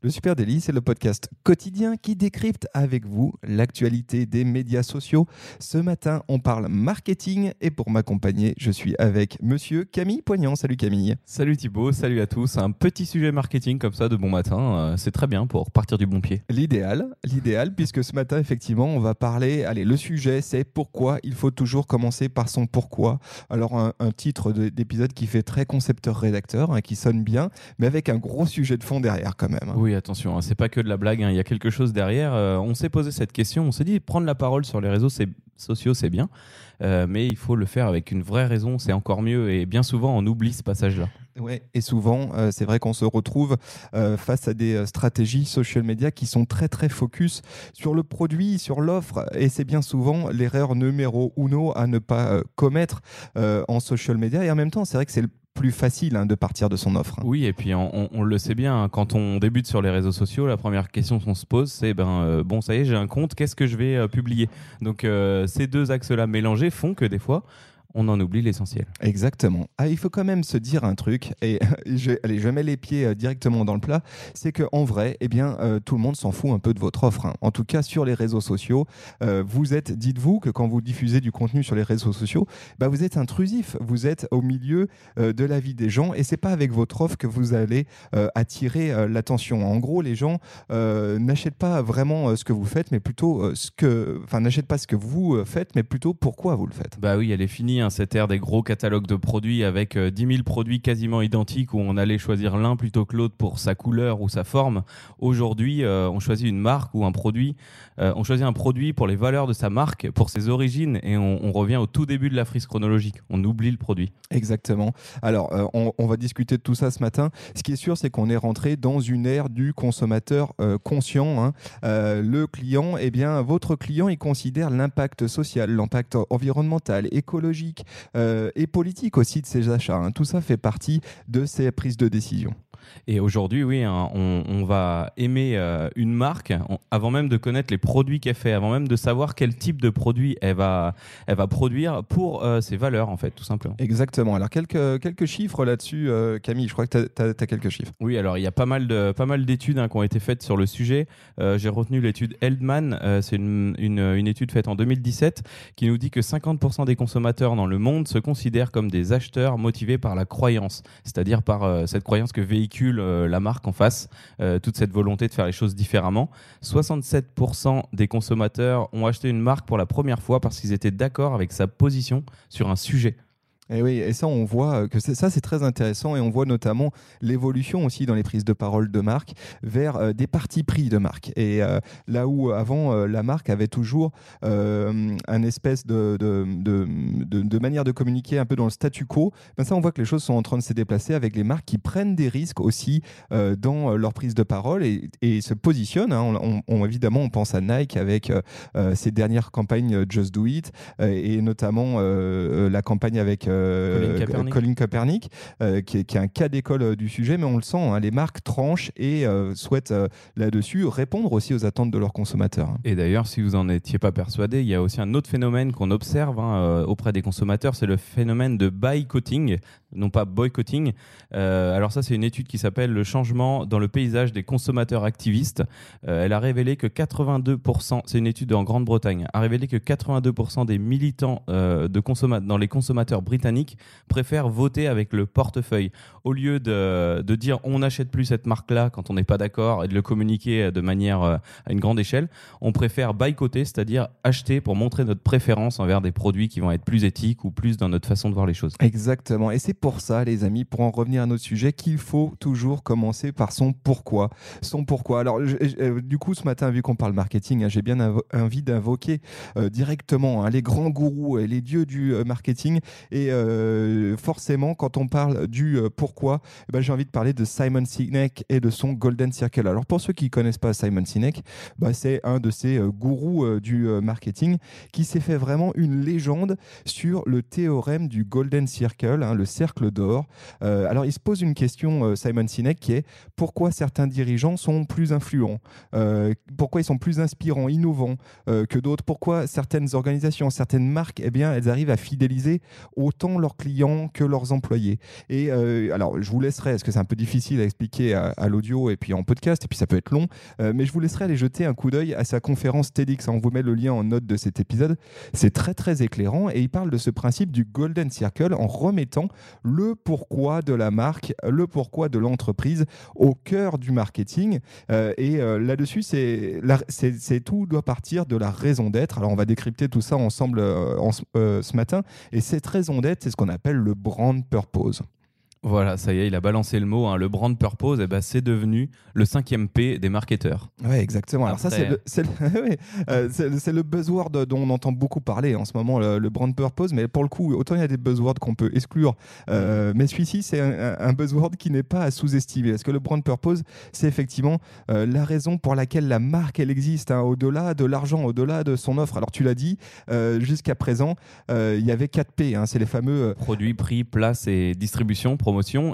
Le Super Délit, c'est le podcast quotidien qui décrypte avec vous l'actualité des médias sociaux. Ce matin, on parle marketing et pour m'accompagner, je suis avec monsieur Camille Poignant. Salut Camille. Salut Thibaut, salut à tous. Un petit sujet marketing comme ça de bon matin, euh, c'est très bien pour partir du bon pied. L'idéal, l'idéal, puisque ce matin, effectivement, on va parler. Allez, le sujet, c'est pourquoi il faut toujours commencer par son pourquoi. Alors, un, un titre de- d'épisode qui fait très concepteur-rédacteur, hein, qui sonne bien, mais avec un gros sujet de fond derrière quand même. hein. Oui, attention, hein, c'est pas que de la blague, hein, il y a quelque chose derrière. Euh, on s'est posé cette question, on s'est dit prendre la parole sur les réseaux sociaux, c'est bien, euh, mais il faut le faire avec une vraie raison, c'est encore mieux. Et bien souvent, on oublie ce passage-là. Ouais, et souvent, euh, c'est vrai qu'on se retrouve face à des stratégies social media qui sont très très focus sur le produit, sur l'offre, et c'est bien souvent l'erreur numéro uno à ne pas commettre en social media. Et en même temps, c'est vrai que c'est le plus facile hein, de partir de son offre. Oui, et puis on le sait bien, hein, quand on débute sur les réseaux sociaux, la première question qu'on se pose, c'est ben euh, bon, ça y est, j'ai un compte, qu'est-ce que je vais euh, publier? Donc euh, ces deux axes-là mélangés font que des fois, on en oublie l'essentiel. Exactement. Ah, il faut quand même se dire un truc, et je, allez, je mets les pieds euh, directement dans le plat, c'est qu'en vrai, eh bien, euh, tout le monde s'en fout un peu de votre offre. hein. En tout cas, sur les réseaux sociaux, euh, vous êtes, dites-vous que quand vous diffusez du contenu sur les réseaux sociaux, bah, vous êtes intrusif, vous êtes au milieu euh, de la vie des gens, et c'est pas avec votre offre que vous allez euh, attirer euh, l'attention. En gros, les gens euh, n'achètent pas vraiment euh, ce que vous faites, mais plutôt euh, ce que, enfin, n'achètent pas ce que vous faites, mais plutôt pourquoi vous le faites. Bah oui, elle est finie, hein, cette ère des gros catalogues de produits avec euh, 10 000 produits quasiment identiques où on allait choisir l'un plutôt que l'autre pour sa couleur ou sa forme. Aujourd'hui, euh, on choisit une marque ou un produit. euh, on choisit un produit pour les valeurs de sa marque, pour ses origines, et on, revient au tout début de la frise chronologique. On oublie le produit. Exactement. Alors, euh, on, va discuter de tout ça ce matin. Ce qui est sûr, c'est qu'on est rentré dans une ère du consommateur conscient. hein. Le client, eh bien, votre client, il considère l'impact social, l'impact environnemental, écologique euh, et politique aussi de ses achats. hein. Tout ça fait partie de ses prises de décision. Et aujourd'hui, oui, hein, on, on va aimer euh, une marque on- avant même de connaître les produits qu'elle fait, avant même de savoir quel type de produit elle va, elle va produire pour euh, ses valeurs, en fait, tout simplement. Exactement. Alors, quelques, quelques chiffres là-dessus, euh, Camille. Je crois que tu as, quelques chiffres. Oui, alors il y a pas mal de pas mal d'études hein, qui ont été faites sur le sujet. J'ai retenu l'étude Eldman, euh, c'est une, une, une étude faite en 2017 qui nous dit que 50% des consommateurs dans le monde se considèrent comme des acheteurs motivés par la croyance, c'est-à-dire par cette croyance que véhicule euh, la marque en face, euh, toute cette volonté de faire les choses différemment. 67% des consommateurs ont acheté une marque pour la première fois parce qu'ils étaient d'accord avec sa position sur un sujet. Et oui, et ça, on voit que c'est- ça, c'est très intéressant et on voit notamment l'évolution aussi dans les prises de parole de marque vers euh, des partis pris de marque. Et euh, là où avant, euh, la marque avait toujours euh, un espèce de, de, manière de communiquer un peu dans le statu quo, ben ça, on voit que les choses sont en train de se déplacer avec les marques qui prennent des risques aussi euh, dans leur prise de parole et, se positionnent. hein. Évidemment, on pense à Nike avec euh, euh, ses dernières campagnes euh, Just Do It euh, et notamment euh, euh, la campagne avec euh, Colin Kaepernick. Colin Kaepernick, euh, qui, est, qui est un cas d'école euh, du sujet, mais on le sent, hein, les marques tranchent et euh, souhaitent euh, là-dessus répondre aussi aux attentes de leurs consommateurs. hein. Et d'ailleurs, si vous n'en étiez pas persuadé, il y a aussi un autre phénomène qu'on observe hein, auprès des consommateurs, c'est le phénomène de boycotting, non pas boycotting. Euh, alors ça, c'est une étude qui s'appelle Le changement dans le paysage des consommateurs activistes. Euh, elle a révélé que 82%, c'est une étude en Grande-Bretagne, a révélé que 82% des militants euh, de dans les consommateurs britanniques préfèrent voter avec le portefeuille. Au lieu de, de dire on n'achète plus cette marque-là quand on n'est pas d'accord et de le communiquer de manière à une grande échelle, on préfère boycotter, c'est-à-dire acheter pour montrer notre préférence envers des produits qui vont être plus éthiques ou plus dans notre façon de voir les choses. Exactement. Et c'est pour ça, les amis, pour en revenir à notre sujet, qu'il faut toujours commencer par son pourquoi. Son pourquoi. Alors, du coup, ce matin, vu qu'on parle marketing, hein, j'ai bien envie d'invoquer euh, directement hein, les grands gourous et les dieux du euh, marketing. Et euh, forcément, quand on parle du pourquoi, eh ben, j'ai envie de parler de Simon Sinek et de son Golden Circle. Alors, pour ceux qui ne connaissent pas Simon Sinek, bah, c'est un de ces gourous du marketing qui s'est fait vraiment une légende sur le théorème du Golden Circle, hein, le cercle d'or. alors, il se pose une question, Simon Sinek, qui est pourquoi certains dirigeants sont plus influents, pourquoi ils sont plus inspirants, innovants que d'autres, pourquoi certaines organisations, certaines marques, eh bien, elles arrivent à fidéliser autant leurs clients que leurs employés. Et euh, alors, je vous laisserai, parce que c'est un peu difficile à expliquer à, l'audio et puis en podcast, et puis ça peut être long, euh, mais je vous laisserai aller jeter un coup d'œil à sa conférence TEDx. On vous met le lien en note de cet épisode. C'est très, très éclairant et il parle de ce principe du Golden Circle en remettant le pourquoi de la marque, le pourquoi de l'entreprise au cœur du marketing. Euh, et là-dessus, c'est tout doit partir de la raison d'être. Alors, on va décrypter tout ça ensemble euh, euh, ce matin. Et cette raison d'être, c'est ce qu'on appelle le brand purpose. Voilà, ça y est, il a balancé le mot. Hein. Le brand purpose, eh ben, c'est devenu le cinquième P des marketeurs. Oui, exactement. Alors ça, c'est le, euh, le, buzzword dont on entend beaucoup parler en ce moment, le, brand purpose. Mais pour le coup, autant il y a des buzzwords qu'on peut exclure. Euh, mais celui-ci, c'est un, buzzword qui n'est pas à sous-estimer. Parce que le brand purpose, c'est effectivement euh, la raison pour laquelle la marque, elle existe, hein, au-delà de l'argent, au-delà de son offre. Alors tu l'as dit, jusqu'à présent, il y avait 4 P. Hein, c'est les fameux... Produits, prix, place et distribution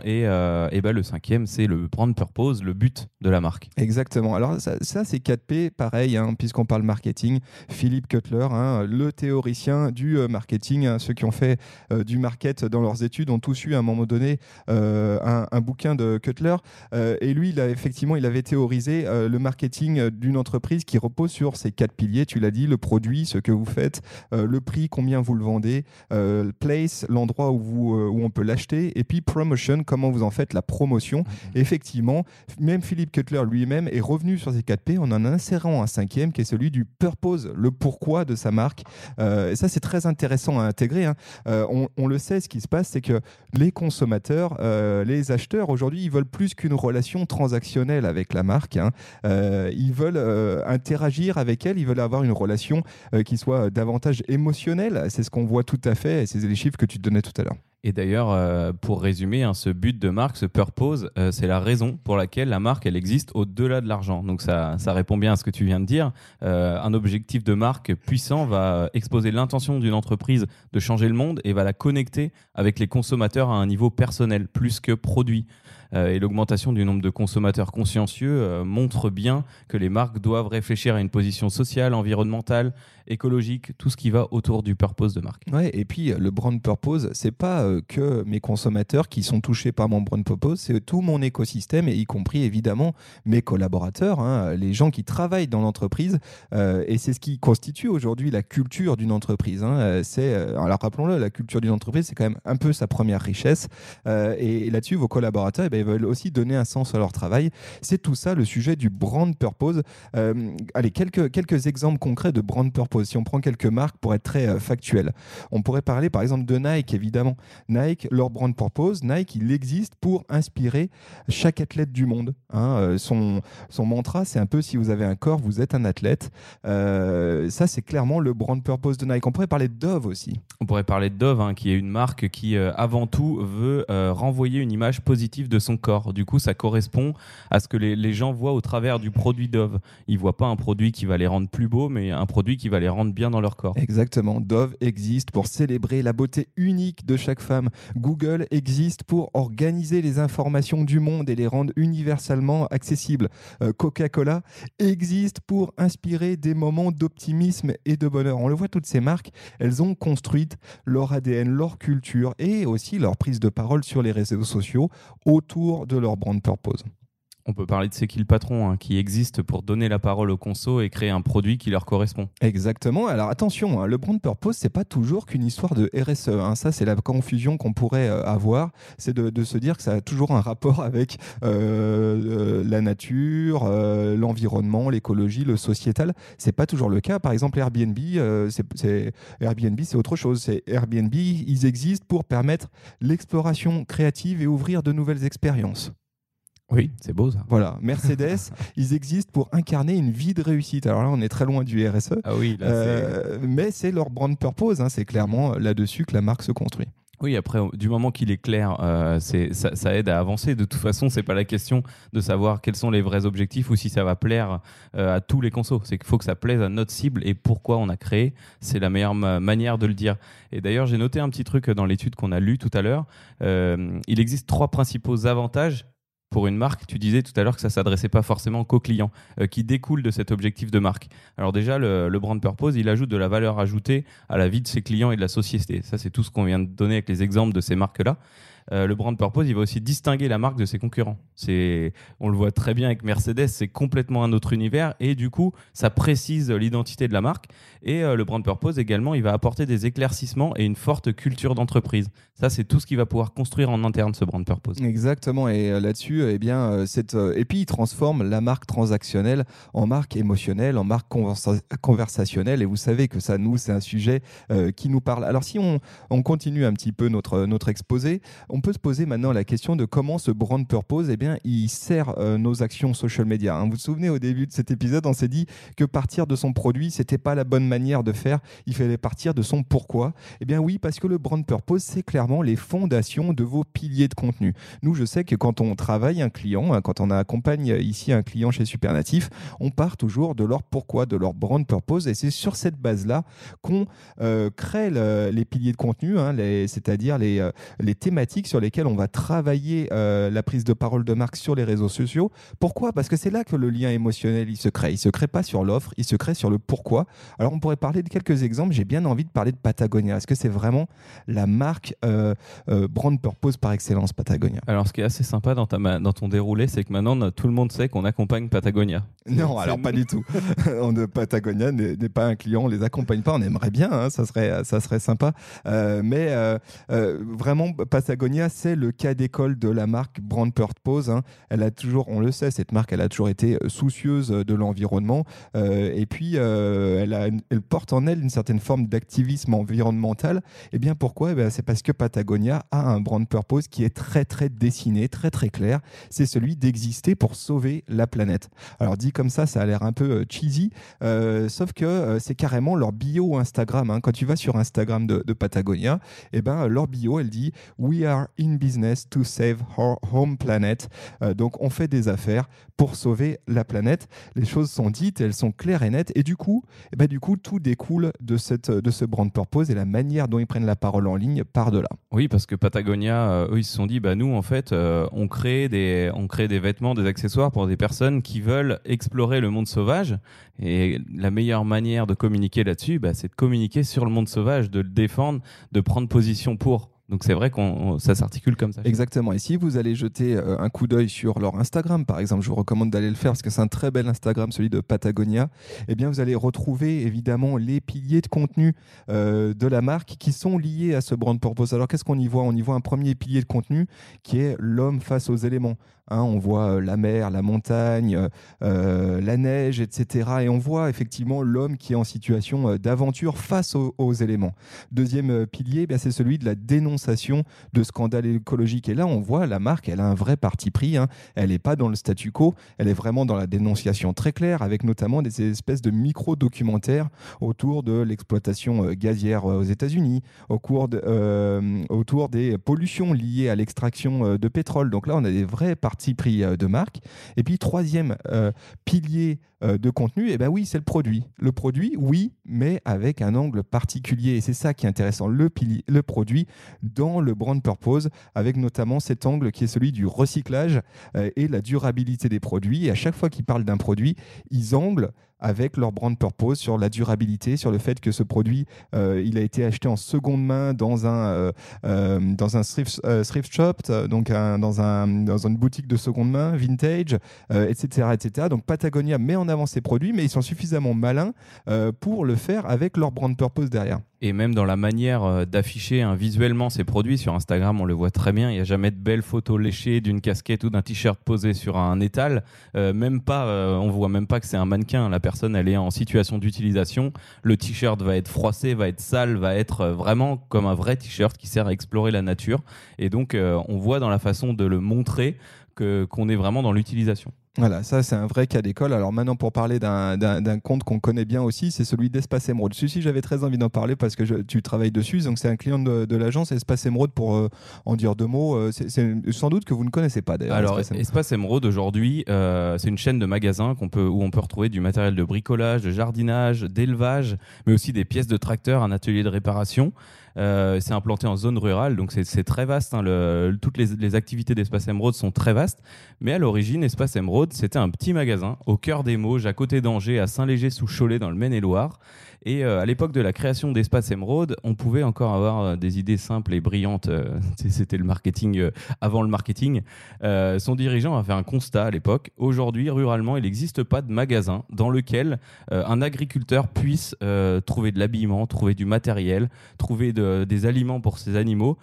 et, euh, ben, le cinquième c'est le brand purpose, le but de la marque. Exactement. Alors ça, c'est 4P, pareil, hein, puisqu'on parle marketing. Philippe Cutler, hein, le théoricien du euh, marketing, hein, ceux qui ont fait euh, du market dans leurs études ont tous eu à un moment donné un, un, bouquin de Cutler. et lui, effectivement, il avait théorisé le marketing d'une entreprise qui repose sur ces quatre piliers. Tu l'as dit, le produit, ce que vous faites, le prix, combien vous le vendez, place, l'endroit où, où on peut l'acheter, et puis promotion, comment vous en faites la promotion. Mhm. Effectivement, même Philippe Cutler lui-même est revenu sur ces 4 P en en insérant un cinquième qui est celui du purpose, le pourquoi de sa marque. Euh, et ça, c'est très intéressant à intégrer. Hein. Euh, on, le sait, ce qui se passe, c'est que les consommateurs, euh, les acheteurs, aujourd'hui, ils veulent plus qu'une relation transactionnelle avec la marque. Hein. ils veulent interagir avec elle, ils veulent avoir une relation qui soit davantage émotionnelle. C'est ce qu'on voit tout à fait, et c'est les chiffres que tu donnais tout à l'heure. Et d'ailleurs, euh, pour résumer, hein, ce but de marque, ce purpose, euh, c'est la raison pour laquelle la marque, elle existe au-delà de l'argent. Donc ça, répond bien à ce que tu viens de dire. Euh, un objectif de marque puissant va exposer l'intention d'une entreprise de changer le monde et va la connecter avec les consommateurs à un niveau personnel, plus que produit. Euh, et l'augmentation du nombre de consommateurs consciencieux euh, montre bien que les marques doivent réfléchir à une position sociale, environnementale, écologique, tout ce qui va autour du purpose de marque. Ouais, et puis le brand purpose, c'est pas euh, que mes consommateurs qui sont touchés par mon brand purpose, c'est tout mon écosystème y compris évidemment mes collaborateurs, hein, les gens qui travaillent dans l'entreprise. et c'est ce qui constitue aujourd'hui la culture d'une entreprise. Hein. alors rappelons-le, la culture d'une entreprise, c'est quand même un peu sa première richesse. et là-dessus, vos collaborateurs, eh ben, veulent aussi donner un sens à leur travail. C'est tout ça le sujet du brand purpose. Euh, allez, quelques, quelques exemples concrets de brand purpose. Si on prend quelques marques pour être très euh, factuel, on pourrait parler par exemple de Nike, évidemment. Nike, leur brand purpose, Nike, il existe pour inspirer chaque athlète du monde. Hein. Euh, son, son mantra, c'est un peu si vous avez un corps, vous êtes un athlète. ça, c'est clairement le brand purpose de Nike. On pourrait parler de Dove aussi. On pourrait parler de Dove, hein, qui est une marque qui, avant tout, veut renvoyer une image positive de son corps. Du coup, ça correspond à ce que les, gens voient au travers du produit Dove. Ils voient pas un produit qui va les rendre plus beaux, mais un produit qui va les rendre bien dans leur corps. Exactement. Dove existe pour célébrer la beauté unique de chaque femme. Google existe pour organiser les informations du monde et les rendre universellement accessibles. Euh, Coca-Cola existe pour inspirer des moments d'optimisme et de bonheur. On le voit, toutes ces marques, elles ont construit leur ADN, leur culture et aussi leur prise de parole sur les réseaux sociaux autour de leur brand purpose. On peut parler de C'est qui le patron, hein, qui existe pour donner la parole aux consos et créer un produit qui leur correspond. Exactement. Alors attention, hein, le brand purpose, c'est pas toujours qu'une histoire de RSE. hein. Ça, c'est la confusion qu'on pourrait euh, avoir. C'est de, se dire que ça a toujours un rapport avec euh, euh, la nature, l'environnement, l'écologie, le sociétal. C'est pas toujours le cas. Par exemple, Airbnb, c'est Airbnb, c'est autre chose. C'est Airbnb, ils existent pour permettre l'exploration créative et ouvrir de nouvelles expériences. Oui, c'est beau ça. Voilà, Mercedes, ils existent pour incarner une vie de réussite. Alors là, on est très loin du RSE, Ah oui, là, euh, mais c'est leur brand purpose. hein. C'est clairement là-dessus que la marque se construit. Oui, après, du moment qu'il est clair, euh, ça, ça aide à avancer. De toute façon, c'est pas la question de savoir quels sont les vrais objectifs ou si ça va plaire euh, à tous les consos. C'est qu'il faut que ça plaise à notre cible et pourquoi on a créé. C'est la meilleure ma- manière de le dire. Et d'ailleurs, j'ai noté un petit truc dans l'étude qu'on a lue tout à l'heure. Euh, il existe trois principaux avantages pour une marque, tu disais tout à l'heure que ça s'adressait pas forcément qu'aux clients, euh, qui découlent de cet objectif de marque. Alors déjà, le brand purpose, il ajoute de la valeur ajoutée à la vie de ses clients et de la société. Ça, c'est tout ce qu'on vient de donner avec les exemples de ces marques-là. Euh, le brand purpose, il va aussi distinguer la marque de ses concurrents. C'est, on le voit très bien avec Mercedes, c'est complètement un autre univers et du coup, ça précise l'identité de la marque. Et euh, le brand purpose également, il va apporter des éclaircissements et une forte culture d'entreprise. Ça, c'est tout ce qu'il va pouvoir construire en interne, ce brand purpose. Exactement. Et euh, là-dessus, eh bien, cette, et puis il transforme la marque transactionnelle en marque émotionnelle, en marque conversa- conversationnelle. Et vous savez que ça, nous, c'est un sujet qui nous parle. Alors, si on, on continue un petit peu notre, notre exposé, peut se poser maintenant la question de comment ce brand purpose, eh bien, il sert euh, nos actions social media. hein. Vous vous souvenez, au début de cet épisode, on s'est dit que partir de son produit, c'était pas la bonne manière de faire. Il fallait partir de son pourquoi. Eh bien, oui, parce que le brand purpose, c'est clairement les fondations de vos piliers de contenu. Nous, je sais que quand on travaille un client, hein, quand on accompagne ici un client chez Supernatif, on part toujours de leur pourquoi, de leur brand purpose, et c'est sur cette base-là qu'on euh, crée le- les piliers de contenu, hein, c'est-à-dire les, euh, les thématiques sur lesquelles on va travailler euh, la prise de parole de marque sur les réseaux sociaux. Pourquoi? Parce que c'est là que le lien émotionnel il se crée. Il se crée pas sur l'offre, il se crée sur le pourquoi. Alors on pourrait parler de quelques exemples. J'ai bien envie de parler de Patagonia. Est-ce que c'est vraiment la marque euh, euh, brand purpose par excellence, Patagonia? Alors, ce qui est assez sympa dans, ta dans ton déroulé, c'est que maintenant, tout le monde sait qu'on accompagne Patagonia. Non, alors pas du tout. Patagonia n'est pas un client, on les accompagne pas. On aimerait bien, hein, ça serait ça serait sympa. Mais vraiment, Patagonia, c'est le cas d'école de la marque Brand Purpose. hein. Elle a toujours, on le sait, cette marque, elle a toujours été soucieuse de l'environnement. Euh, et puis, euh, elle, porte en elle une certaine forme d'activisme environnemental. Et bien pourquoi? Eh C'est parce que Patagonia a un brand purpose qui est très très dessiné, très très clair. C'est celui d'exister pour sauver la planète. Alors dit comme ça, ça a l'air un peu euh, cheesy, euh, sauf que euh, c'est carrément leur bio Instagram. hein. Quand tu vas sur Instagram de, Patagonia, eh ben, leur bio, elle dit We are in business to save our home planet. Euh, donc on fait des affaires pour sauver la planète. Les choses sont dites, elles sont claires et nettes. Et du coup, eh ben, du coup tout découle de, cette, de ce brand purpose et la manière dont ils prennent la parole en ligne part de là. Oui, parce que Patagonia, euh, eux, ils se sont dit, bah nous, en fait, euh, on crée des, on crée des vêtements, des accessoires pour des personnes qui veulent explorer le monde sauvage. Et la meilleure manière de communiquer là-dessus, bah, c'est de communiquer sur le monde sauvage, de le défendre, de prendre position pour. Donc c'est vrai qu'on on- ça s'articule comme ça. Exactement. Et si vous allez jeter euh, un coup d'œil sur leur Instagram, par exemple, je vous recommande d'aller le faire parce que c'est un très bel Instagram, celui de Patagonia. Eh bien, vous allez retrouver évidemment les piliers de contenu euh, de la marque qui sont liés à ce brand purpose. Alors, qu'est-ce qu'on y voit? On y voit un premier pilier de contenu qui est l'homme face aux éléments. Hein, on voit euh, la mer, la montagne, la neige, etc. Et on voit effectivement l'homme qui est en situation d'aventure face aux, éléments. Deuxième pilier, ben, c'est celui de la dénonciation de scandales écologiques. Et là, on voit la marque, elle a un vrai parti pris. hein. Elle n'est pas dans le statu quo, elle est vraiment dans la dénonciation très claire, avec notamment des espèces de micro-documentaires autour de l'exploitation euh, gazière euh, aux États-Unis, au cours euh, autour des pollutions liées à l'extraction de pétrole. Donc là, on a des vrais partis pris de marque. Et puis, troisième pilier de contenu, et ben oui, c'est le produit. Le produit, oui, mais avec un angle particulier. Et c'est ça qui est intéressant, le, pilier, le produit dans le brand purpose, avec notamment cet angle qui est celui du recyclage euh, et la durabilité des produits. Et à chaque fois qu'ils parlent d'un produit, ils anglent avec leur brand purpose sur la durabilité, sur le fait que ce produit, il a été acheté en seconde main dans un, dans un thrift, thrift shop, donc dans, un, dans une boutique de seconde main, vintage, etc., etc. Donc Patagonia met en avant ses produits, mais ils sont suffisamment malins pour le faire avec leur brand purpose derrière et même dans la manière euh, d'afficher hein, visuellement ces produits sur Instagram, on le voit très bien. Il n'y a jamais de belles photos léchées d'une casquette ou d'un t-shirt posé sur un étal. Euh, même pas, euh, on voit même pas que c'est un mannequin. La personne, elle est en situation d'utilisation. Le t-shirt va être froissé, va être sale, va être vraiment comme un vrai t-shirt qui sert à explorer la nature. Et donc, on voit dans la façon de le montrer qu'on est vraiment dans l'utilisation. Voilà, ça c'est un vrai cas d'école. Alors maintenant pour parler d'un compte qu'on connaît bien aussi, c'est celui d'Espace Emerald. Celui-ci j'avais très envie d'en parler parce que tu travailles dessus, donc c'est un client de, l'agence Espace Emerald pour euh, en dire deux mots. Euh, c'est sans doute que vous ne connaissez pas d'ailleurs. Alors Espace Emerald, aujourd'hui euh, c'est une chaîne de magasins qu'on peut, où on peut retrouver du matériel de bricolage, de jardinage, d'élevage, mais aussi des pièces de tracteur, un atelier de réparation. Euh, c'est implanté en zone rurale, donc c'est très vaste. Hein, le, toutes les, les activités d'Espace Emerald sont très vastes. Mais à l'origine, Espace Emerald, c'était un petit magasin au cœur des Mauges, à côté d'Angers, à Saint-Léger-sous-Cholet, dans le Maine-et-Loire. Et euh, à l'époque de la création d'Espace Emerald, on pouvait encore avoir euh, des idées simples et brillantes. C'était le marketing avant le marketing. son dirigeant a fait un constat à l'époque. Aujourd'hui, ruralement, il n'existe pas de magasin dans lequel un agriculteur puisse trouver de l'habillement, trouver du matériel, trouver de des aliments pour ces animaux.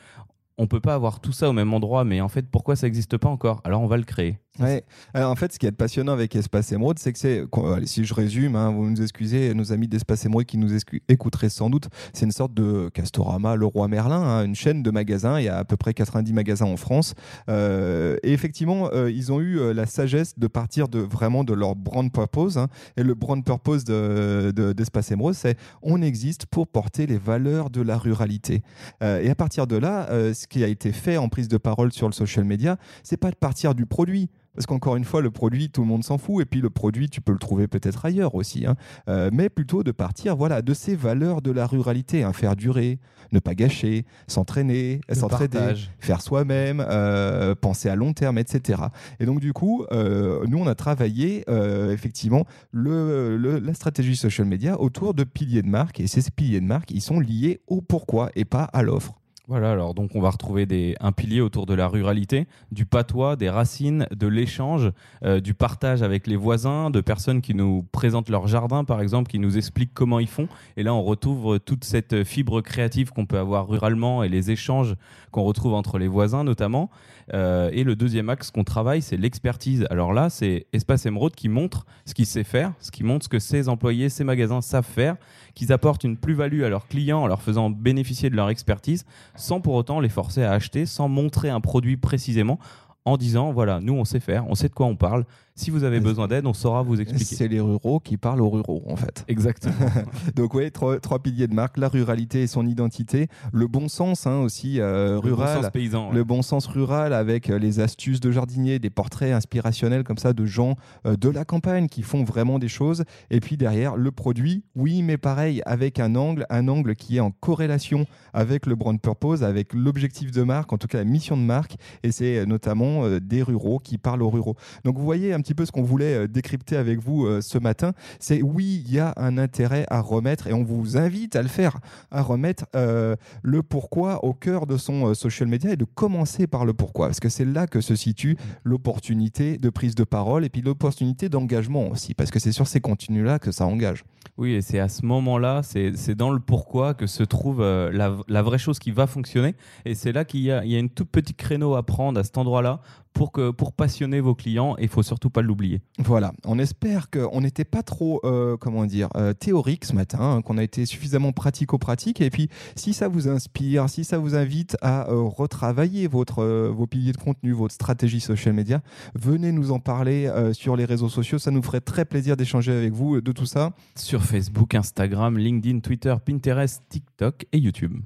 On peut pas avoir tout ça au même endroit, mais en fait, pourquoi ça n'existe pas encore? Alors on va le créer. Ouais. Alors, en fait, ce qui est passionnant avec Espace Émeraude, c'est que c'est, si je résume, hein, vous nous excusez, nos amis d'Espace Émeraude qui nous écouteraient sans doute, c'est une sorte de Castorama, le roi Merlin, hein, une chaîne de magasins. Il y a à peu près 90 magasins en France. Euh, et effectivement, euh, ils ont eu euh, la sagesse de partir de vraiment de leur brand purpose. Hein. et le brand purpose d'Espace de, Émeraude, c'est on existe pour porter les valeurs de la ruralité. et à partir de là, ce qui a été fait en prise de parole sur le social media, c'est pas de partir du produit. Parce qu'encore une fois, le produit, tout le monde s'en fout. Et puis le produit, tu peux le trouver peut-être ailleurs aussi. Hein. Euh, mais plutôt de partir voilà, de ces valeurs de la ruralité. Hein. Faire durer, ne pas gâcher, s'entraîner, s'entraider, faire soi-même, euh, penser à long terme, etc. Et donc du coup, euh, nous, on a travaillé effectivement le, la stratégie social media autour de piliers de marque. Et ces piliers de marque, ils sont liés au pourquoi et pas à l'offre. Voilà, alors donc on va retrouver un pilier autour de la ruralité, du patois, des racines, de l'échange, euh, du partage avec les voisins, de personnes qui nous présentent leur jardin par exemple, qui nous expliquent comment ils font. Et là on retrouve toute cette fibre créative qu'on peut avoir ruralement et les échanges qu'on retrouve entre les voisins notamment. Euh, et le deuxième axe qu'on travaille, c'est l'expertise. Alors là, c'est Espace Emeraude qui montre ce qu'il sait faire, ce qui montre ce que ses employés, ses magasins savent faire, qu'ils apportent une plus-value à leurs clients en leur faisant bénéficier de leur expertise, sans pour autant les forcer à acheter, sans montrer un produit précisément, en disant voilà, nous on sait faire, on sait de quoi on parle, si vous avez besoin d'aide, on saura vous expliquer. C'est les ruraux qui parlent aux ruraux, en fait. Exactement. Donc, oui, trois, piliers de marque la ruralité et son identité, le bon sens hein, aussi euh, rural. Le bon sens paysan. Le bon sens rural avec euh, les astuces de jardinier, des portraits inspirationnels comme ça de gens euh, de la campagne qui font vraiment des choses. Et puis derrière, le produit, oui, mais pareil, avec un angle, un angle qui est en corrélation avec le brand purpose, avec l'objectif de marque, en tout cas la mission de marque. Et c'est notamment des ruraux qui parlent aux ruraux. Donc, vous voyez un petit peu ce qu'on voulait euh, décrypter avec vous euh, ce matin. C'est oui, il y a un intérêt à remettre et on vous invite à le faire, à remettre euh, le pourquoi au cœur de son social media et de commencer par le pourquoi. Parce que c'est là que se situe l'opportunité de prise de parole et puis l'opportunité d'engagement aussi. Parce que c'est sur ces contenus-là que ça engage. Oui, et c'est à ce moment-là, c'est dans le pourquoi que se trouve la, la, vraie chose qui va fonctionner. Et c'est là qu'il y, y, a une toute petite créneau à prendre à cet endroit-là pour, que, pour passionner vos clients et il faut surtout pas l'oublier. Voilà, on espère qu'on n'était pas trop euh, comment dire, euh, théorique ce matin, hein, qu'on a été suffisamment pratico-pratique et puis si ça vous inspire, si ça vous invite à euh, retravailler votre, vos piliers de contenu, votre stratégie social media, venez nous en parler sur les réseaux sociaux, ça nous ferait très plaisir d'échanger avec vous de tout ça. Sur Facebook, Instagram, LinkedIn, Twitter, Pinterest, TikTok et YouTube.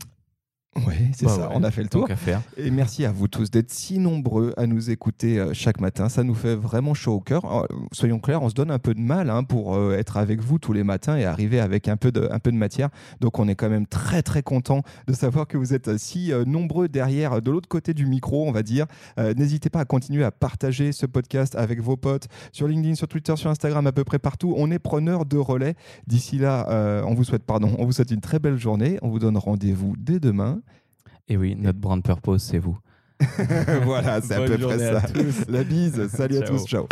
Oui, c'est Bah ça, ouais, on a fait le tour. faire. Et merci à vous tous d'être si nombreux à nous écouter euh, chaque matin. Ça nous fait vraiment chaud au cœur. Euh, Soyons clairs, on se donne un peu de mal hein, pour euh, être avec vous tous les matins et arriver avec un peu, de, un peu de matière. Donc on est quand même très très content de savoir que vous êtes si euh, nombreux derrière, de l'autre côté du micro, on va dire. Euh, N'hésitez pas à continuer à partager ce podcast avec vos potes sur LinkedIn, sur Twitter, sur Instagram, à peu près partout. On est preneur de relais. D'ici là, on vous souhaite pardon, on vous souhaite une très belle journée. On vous donne rendez-vous dès demain. Et oui, notre brand purpose, c'est vous. voilà, c'est à peu près à ça. tous. La bise, salut à Ciao. tous, ciao.